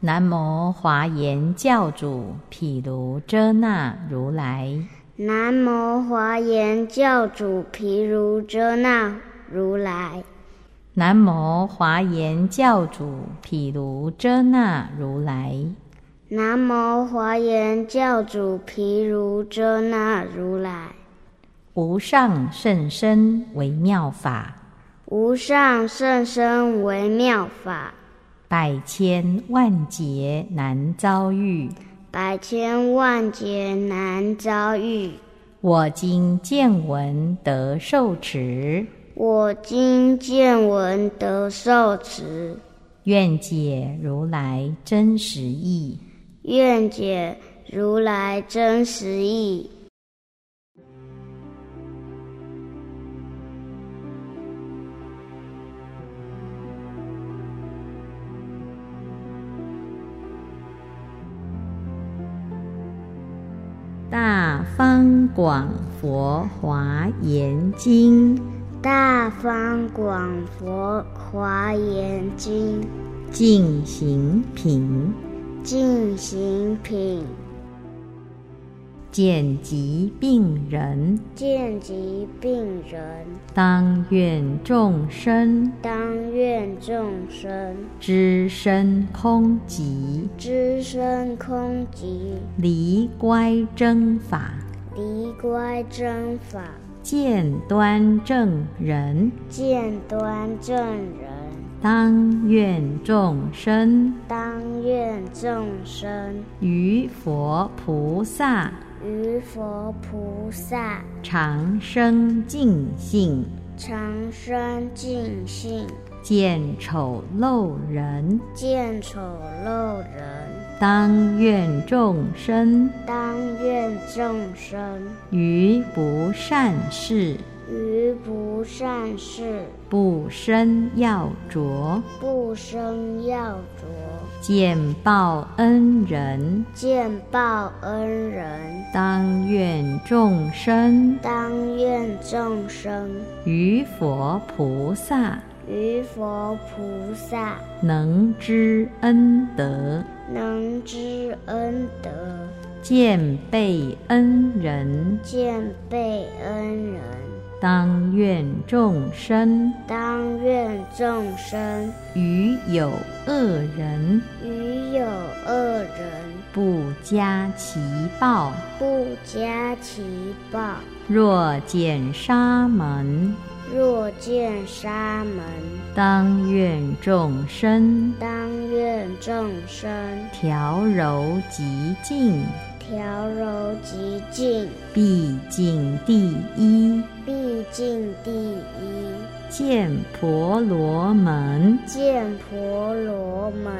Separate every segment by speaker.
Speaker 1: 南无华严教主毗卢遮那如来。
Speaker 2: 南无华严教主毗卢遮那如来。
Speaker 1: 南无华严教主毗卢遮那如来。
Speaker 2: 南无华严教主毗卢遮那如来，
Speaker 1: 无上甚深微妙法，
Speaker 2: 无上甚深微妙法，
Speaker 1: 百千万劫难遭遇，
Speaker 2: 百千万劫难遭遇。
Speaker 1: 我今见闻得受持，
Speaker 2: 我今见闻得受持，
Speaker 1: 愿解如来真实义。
Speaker 2: 愿解如来真实义。
Speaker 1: 大方广佛华严经，
Speaker 2: 大方广佛华严经，
Speaker 1: 净行品。
Speaker 2: 进行品，
Speaker 1: 见疾病人，
Speaker 2: 见疾病人，
Speaker 1: 当愿众生，
Speaker 2: 当愿众生，
Speaker 1: 知身空寂，
Speaker 2: 知身空寂，
Speaker 1: 离乖真法，
Speaker 2: 离乖真法，
Speaker 1: 见端正人，
Speaker 2: 见端正人。
Speaker 1: 当愿众生，
Speaker 2: 当愿众生。
Speaker 1: 于佛菩萨，
Speaker 2: 于佛菩萨。
Speaker 1: 长生尽性，
Speaker 2: 长生尽性，
Speaker 1: 见丑陋人，
Speaker 2: 见丑陋人。
Speaker 1: 当愿众生，
Speaker 2: 当愿众生。
Speaker 1: 于不善事。
Speaker 2: 于不善事，
Speaker 1: 不生要着；
Speaker 2: 不生要着，
Speaker 1: 见报恩人；
Speaker 2: 见报恩人。
Speaker 1: 当愿众生；
Speaker 2: 当愿众生
Speaker 1: 于佛菩萨；
Speaker 2: 于佛菩萨
Speaker 1: 能知恩德；
Speaker 2: 能知恩德。
Speaker 1: 见被恩人；
Speaker 2: 见被恩人。
Speaker 1: 当愿众生，
Speaker 2: 当愿众生
Speaker 1: 于有恶人，
Speaker 2: 于有恶人
Speaker 1: 不加其报，
Speaker 2: 不加其报。
Speaker 1: 若见沙门，
Speaker 2: 若见沙门，
Speaker 1: 当愿众生，
Speaker 2: 当愿众生
Speaker 1: 调柔极净。
Speaker 2: 调柔极静，
Speaker 1: 毕竟第一；
Speaker 2: 毕竟第一。
Speaker 1: 见婆罗门，
Speaker 2: 见婆罗门。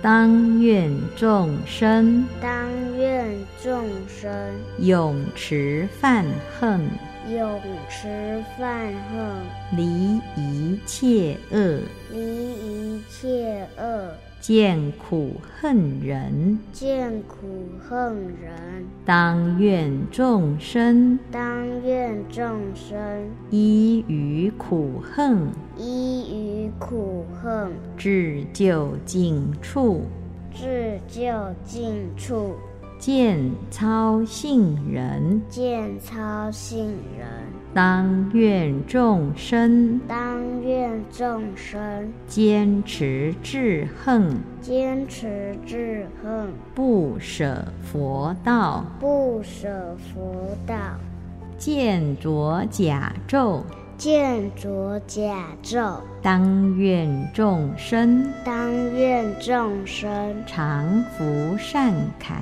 Speaker 1: 当愿众生，
Speaker 2: 当愿众生。
Speaker 1: 永持犯恨，
Speaker 2: 永持犯恨，
Speaker 1: 离一切恶，
Speaker 2: 离一切恶。
Speaker 1: 见苦恨人，
Speaker 2: 见苦恨人。
Speaker 1: 当愿众生，
Speaker 2: 当愿众生。
Speaker 1: 依于苦恨，
Speaker 2: 依于苦恨，
Speaker 1: 至究竟处，
Speaker 2: 至究竟处。
Speaker 1: 见操信人，
Speaker 2: 见操信人。
Speaker 1: 当愿众生，
Speaker 2: 当愿众生
Speaker 1: 坚持至恨，
Speaker 2: 坚持至恨，
Speaker 1: 不舍佛道，
Speaker 2: 不舍佛道。
Speaker 1: 见着甲胄，
Speaker 2: 见着甲胄。
Speaker 1: 当愿众生，
Speaker 2: 当愿众生
Speaker 1: 常福善凯，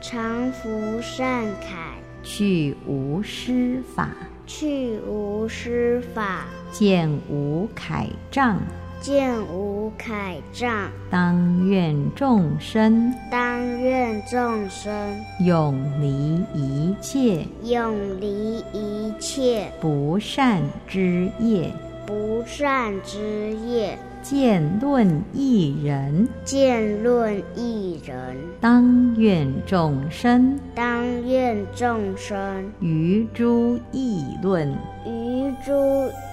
Speaker 2: 常福善铠，
Speaker 1: 去无施法，
Speaker 2: 去无施法，
Speaker 1: 见无铠杖，
Speaker 2: 见无铠障。
Speaker 1: 当愿众生
Speaker 2: 当愿众生
Speaker 1: 永离一切
Speaker 2: 永离一切
Speaker 1: 不善之业。
Speaker 2: 不善之业。
Speaker 1: 见论一人，
Speaker 2: 见论一人，
Speaker 1: 当愿众生
Speaker 2: 当愿众生。
Speaker 1: 于诸议论，
Speaker 2: 于诸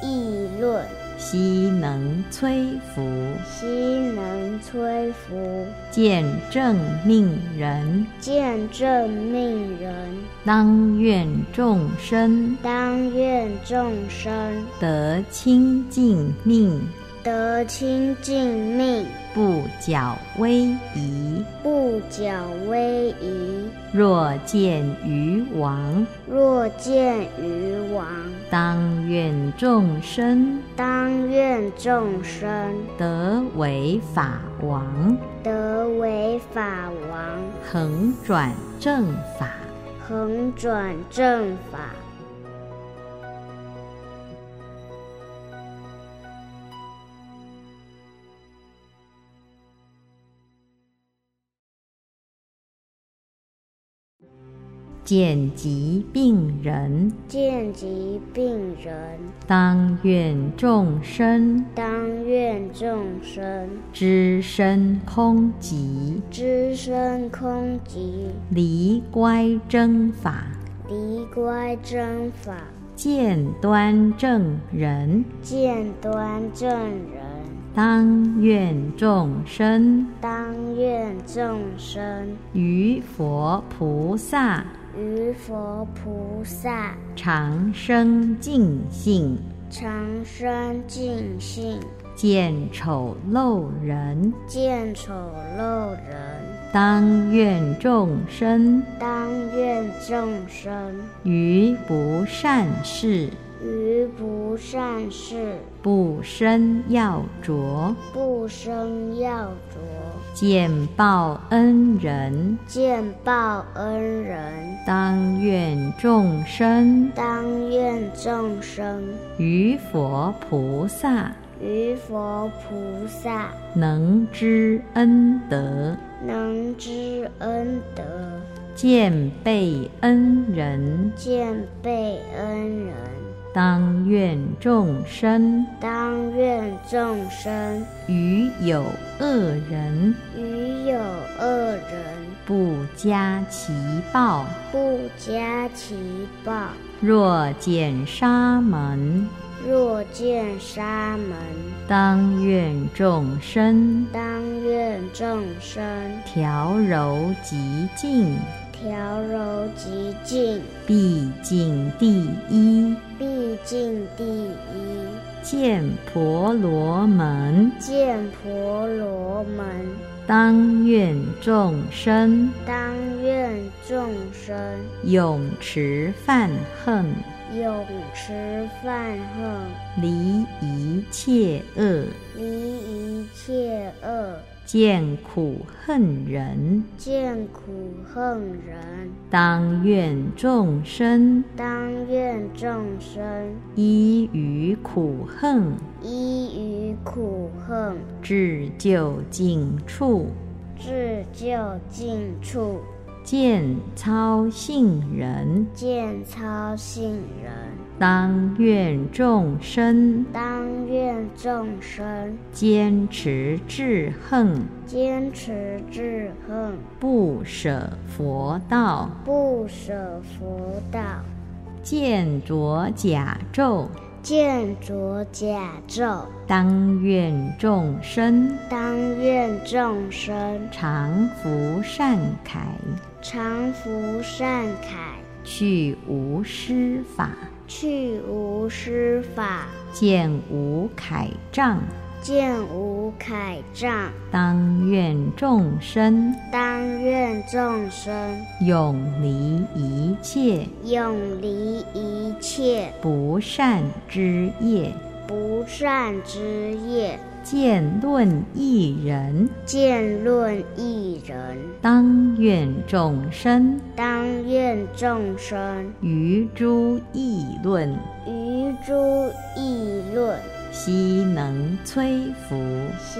Speaker 2: 议论，
Speaker 1: 悉能摧伏。
Speaker 2: 悉能摧伏。
Speaker 1: 见正命人，
Speaker 2: 见正命人，
Speaker 1: 当愿众生
Speaker 2: 当愿众生。
Speaker 1: 得清净命，
Speaker 2: 得清净命，
Speaker 1: 不矫威仪。
Speaker 2: 不矫威仪。
Speaker 1: 若见于王，
Speaker 2: 若见于王，
Speaker 1: 当愿众生
Speaker 2: 当愿众生
Speaker 1: 得为法王，
Speaker 2: 得为法王，
Speaker 1: 恒转正法。
Speaker 2: 恒转正法。
Speaker 1: 见疾病人，
Speaker 2: 见疾病人，
Speaker 1: 当愿众生。
Speaker 2: 当愿众生。
Speaker 1: 知身空寂，
Speaker 2: 知身空寂，
Speaker 1: 离乖真法，
Speaker 2: 离乖真法，
Speaker 1: 见端正人。
Speaker 2: 见端正人，
Speaker 1: 当愿众生。
Speaker 2: 当愿众生。
Speaker 1: 于佛菩萨
Speaker 2: 于佛菩萨。
Speaker 1: 长生尽性，
Speaker 2: 长生尽性，
Speaker 1: 见丑陋人。
Speaker 2: 见丑陋人，
Speaker 1: 当愿众生。
Speaker 2: 当愿众生。
Speaker 1: 于不善事
Speaker 2: 于不善事。
Speaker 1: 不生要着，
Speaker 2: 不生要着，
Speaker 1: 见报恩人。
Speaker 2: 见报恩人，
Speaker 1: 当愿众生。
Speaker 2: 当愿众生。
Speaker 1: 于佛菩萨。
Speaker 2: 于佛菩萨。
Speaker 1: 能知恩德，
Speaker 2: 能知恩德，
Speaker 1: 见被恩人。
Speaker 2: 见被恩人，
Speaker 1: 当愿众生
Speaker 2: 当愿众生
Speaker 1: 于有恶人
Speaker 2: 于有恶人
Speaker 1: 不加其报。
Speaker 2: 不加其报。
Speaker 1: 若见沙门，
Speaker 2: 若见沙门，
Speaker 1: 当愿众生
Speaker 2: 当愿众生
Speaker 1: 调柔极静，
Speaker 2: 调柔极静，
Speaker 1: 毕竟第一。
Speaker 2: 毕竟第一。
Speaker 1: 见婆罗门，
Speaker 2: 见婆罗门，
Speaker 1: 当愿众生。
Speaker 2: 当愿众生。
Speaker 1: 永持犯恨，
Speaker 2: 永持犯恨，
Speaker 1: 离一切恶。
Speaker 2: 离一切恶，
Speaker 1: 见苦恨人，
Speaker 2: 见苦恨人，
Speaker 1: 当愿众生
Speaker 2: 当愿众生。
Speaker 1: 依于苦恨，
Speaker 2: 依于苦恨，
Speaker 1: 至究竟处。
Speaker 2: 至究竟处，
Speaker 1: 见操信人，
Speaker 2: 见操信人，
Speaker 1: 当愿众生
Speaker 2: 当愿众生
Speaker 1: 坚持至恨，
Speaker 2: 坚持至恨，
Speaker 1: 不舍佛道。
Speaker 2: 不舍佛道，
Speaker 1: 见着甲胄，
Speaker 2: 见着甲胄，
Speaker 1: 当愿众生
Speaker 2: 当愿众生
Speaker 1: 常福善凯，
Speaker 2: 常福善凯，
Speaker 1: 去无施法，
Speaker 2: 去无施法，
Speaker 1: 见无铠障。
Speaker 2: 见无铠障，
Speaker 1: 当愿众生。
Speaker 2: 当愿众生。
Speaker 1: 永离一切。
Speaker 2: 永离一切。
Speaker 1: 不善之业。
Speaker 2: 不善之业，
Speaker 1: 见论一人，
Speaker 2: 见论一人，
Speaker 1: 当愿众生
Speaker 2: 当愿众生。
Speaker 1: 于诸议论，
Speaker 2: 于诸议论，
Speaker 1: 悉能摧伏，
Speaker 2: 悉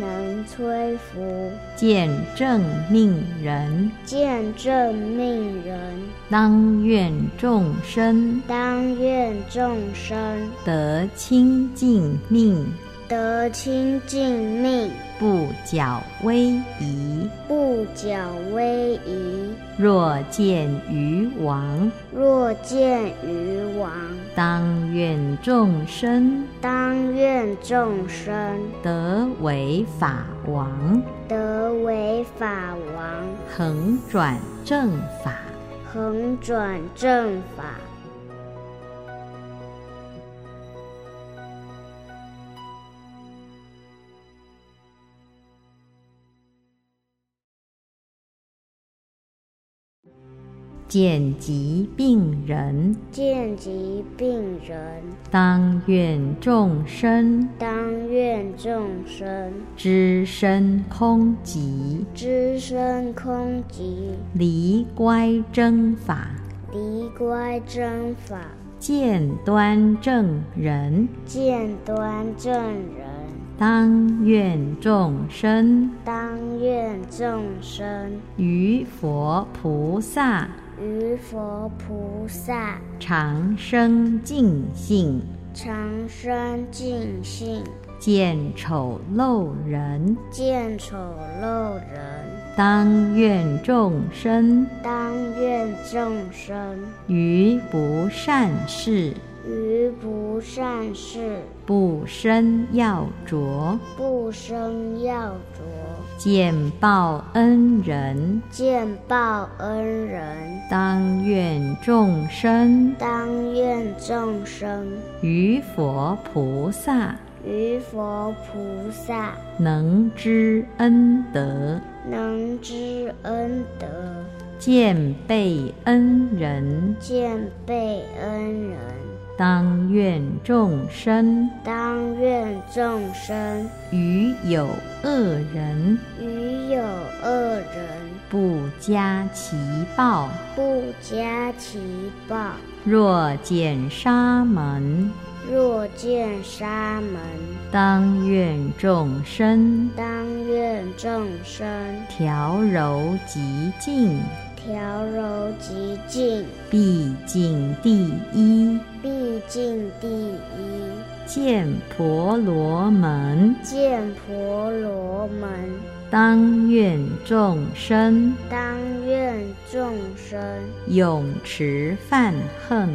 Speaker 2: 能摧伏，
Speaker 1: 见证命人，
Speaker 2: 见证命人，
Speaker 1: 当愿众生
Speaker 2: 当愿众生。
Speaker 1: 得清净命，
Speaker 2: 得清净命，
Speaker 1: 不矫威仪。
Speaker 2: 不矫威仪。
Speaker 1: 若见于王，
Speaker 2: 若见于王，
Speaker 1: 当愿众生
Speaker 2: 当愿众生
Speaker 1: 得为法王，
Speaker 2: 得为法王，
Speaker 1: 恒转正法。
Speaker 2: 恒转正法。
Speaker 1: 见疾病人，
Speaker 2: 见疾病人，
Speaker 1: 当愿众生。
Speaker 2: 当愿众生。
Speaker 1: 知身空寂，
Speaker 2: 知身空寂，
Speaker 1: 离乖真法，
Speaker 2: 离乖真法，
Speaker 1: 见端正人。
Speaker 2: 见端正人。
Speaker 1: 当愿众生。
Speaker 2: 当愿众生。
Speaker 1: 于佛菩萨
Speaker 2: 于佛菩萨。
Speaker 1: 长生尽性，
Speaker 2: 长生尽性，
Speaker 1: 见丑陋人。
Speaker 2: 见丑陋人。
Speaker 1: 当愿众生。
Speaker 2: 当愿众生。
Speaker 1: 于不善事。
Speaker 2: 于不善事。
Speaker 1: 不生要着，
Speaker 2: 不生要着，
Speaker 1: 见报恩人。
Speaker 2: 见报恩人。
Speaker 1: 当愿众生
Speaker 2: 当愿众生
Speaker 1: 于佛菩萨
Speaker 2: 于佛菩萨
Speaker 1: 能知恩德，
Speaker 2: 能知恩德，
Speaker 1: 见被恩人。
Speaker 2: 见被恩人。
Speaker 1: 当愿众生
Speaker 2: 当愿众生
Speaker 1: 于有恶人
Speaker 2: 于有恶人
Speaker 1: 不加其报，
Speaker 2: 不加其报。
Speaker 1: 若见沙门，
Speaker 2: 若见沙门，
Speaker 1: 当愿众生
Speaker 2: 当愿众生
Speaker 1: 调柔极静，
Speaker 2: 调柔极静，
Speaker 1: 毕竟第一。
Speaker 2: 毕竟第一。
Speaker 1: 见婆罗门，
Speaker 2: 见婆罗门，
Speaker 1: 当愿众生。
Speaker 2: 当愿众生。
Speaker 1: 永持犯恨，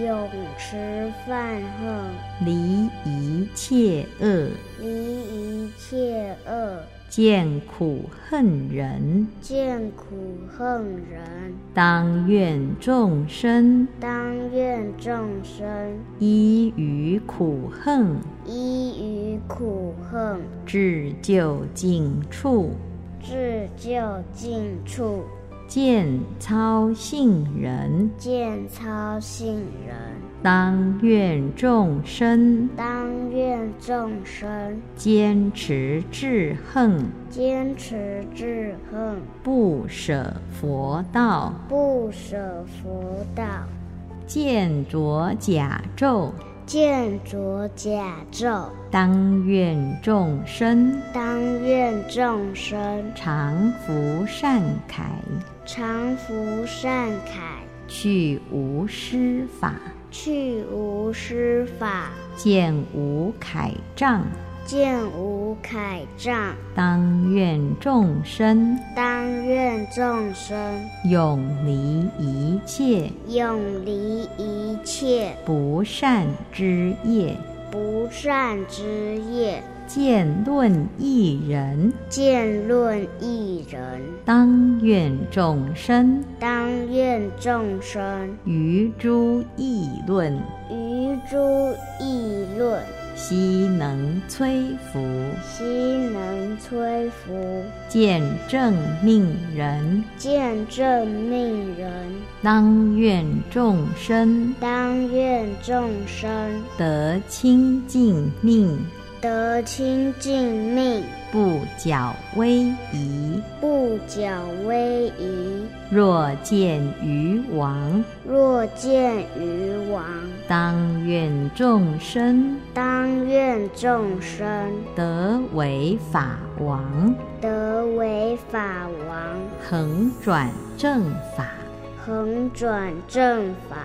Speaker 2: 永持犯恨，
Speaker 1: 离一切恶，
Speaker 2: 离一切恶，
Speaker 1: 见苦恨人。
Speaker 2: 见苦恨人。
Speaker 1: 当愿众生
Speaker 2: 当愿众生
Speaker 1: 依于苦恨，
Speaker 2: 依于苦恨，
Speaker 1: 至究竟处，
Speaker 2: 至究竟处，
Speaker 1: 见操信人。
Speaker 2: 见操信人。
Speaker 1: 当愿众生
Speaker 2: 当愿众生
Speaker 1: 坚持至恨，
Speaker 2: 坚持至恨，
Speaker 1: 不舍佛道，
Speaker 2: 不舍佛道，
Speaker 1: 见着甲胄。
Speaker 2: 见着甲胄。
Speaker 1: 当愿众生
Speaker 2: 当愿众生
Speaker 1: 常福善凯，
Speaker 2: 常福善凯，
Speaker 1: 去无施法，
Speaker 2: 去无施法，
Speaker 1: 见无铠杖。
Speaker 2: 见无铠杖。
Speaker 1: 当愿众生。
Speaker 2: 当愿众生。
Speaker 1: 永离一切。
Speaker 2: 永离一切。
Speaker 1: 不善之业，
Speaker 2: 不善之业，
Speaker 1: 见论一人。
Speaker 2: 见论一人。
Speaker 1: 当愿众生
Speaker 2: 当愿众生
Speaker 1: 于诸议论，
Speaker 2: 于诸议论，
Speaker 1: 悉能摧伏，
Speaker 2: 悉能摧伏，
Speaker 1: 见正命人。
Speaker 2: 见正命人。
Speaker 1: 当愿众生
Speaker 2: 当愿众生
Speaker 1: 得清净命，
Speaker 2: 得清净命，
Speaker 1: 不矫威仪。
Speaker 2: 不矫威仪。
Speaker 1: 若见于王，
Speaker 2: 若见于王，
Speaker 1: 当愿众生
Speaker 2: 当愿众生
Speaker 1: 得为法王，
Speaker 2: 得为法王，
Speaker 1: 恒转正法。
Speaker 2: 恒转正法。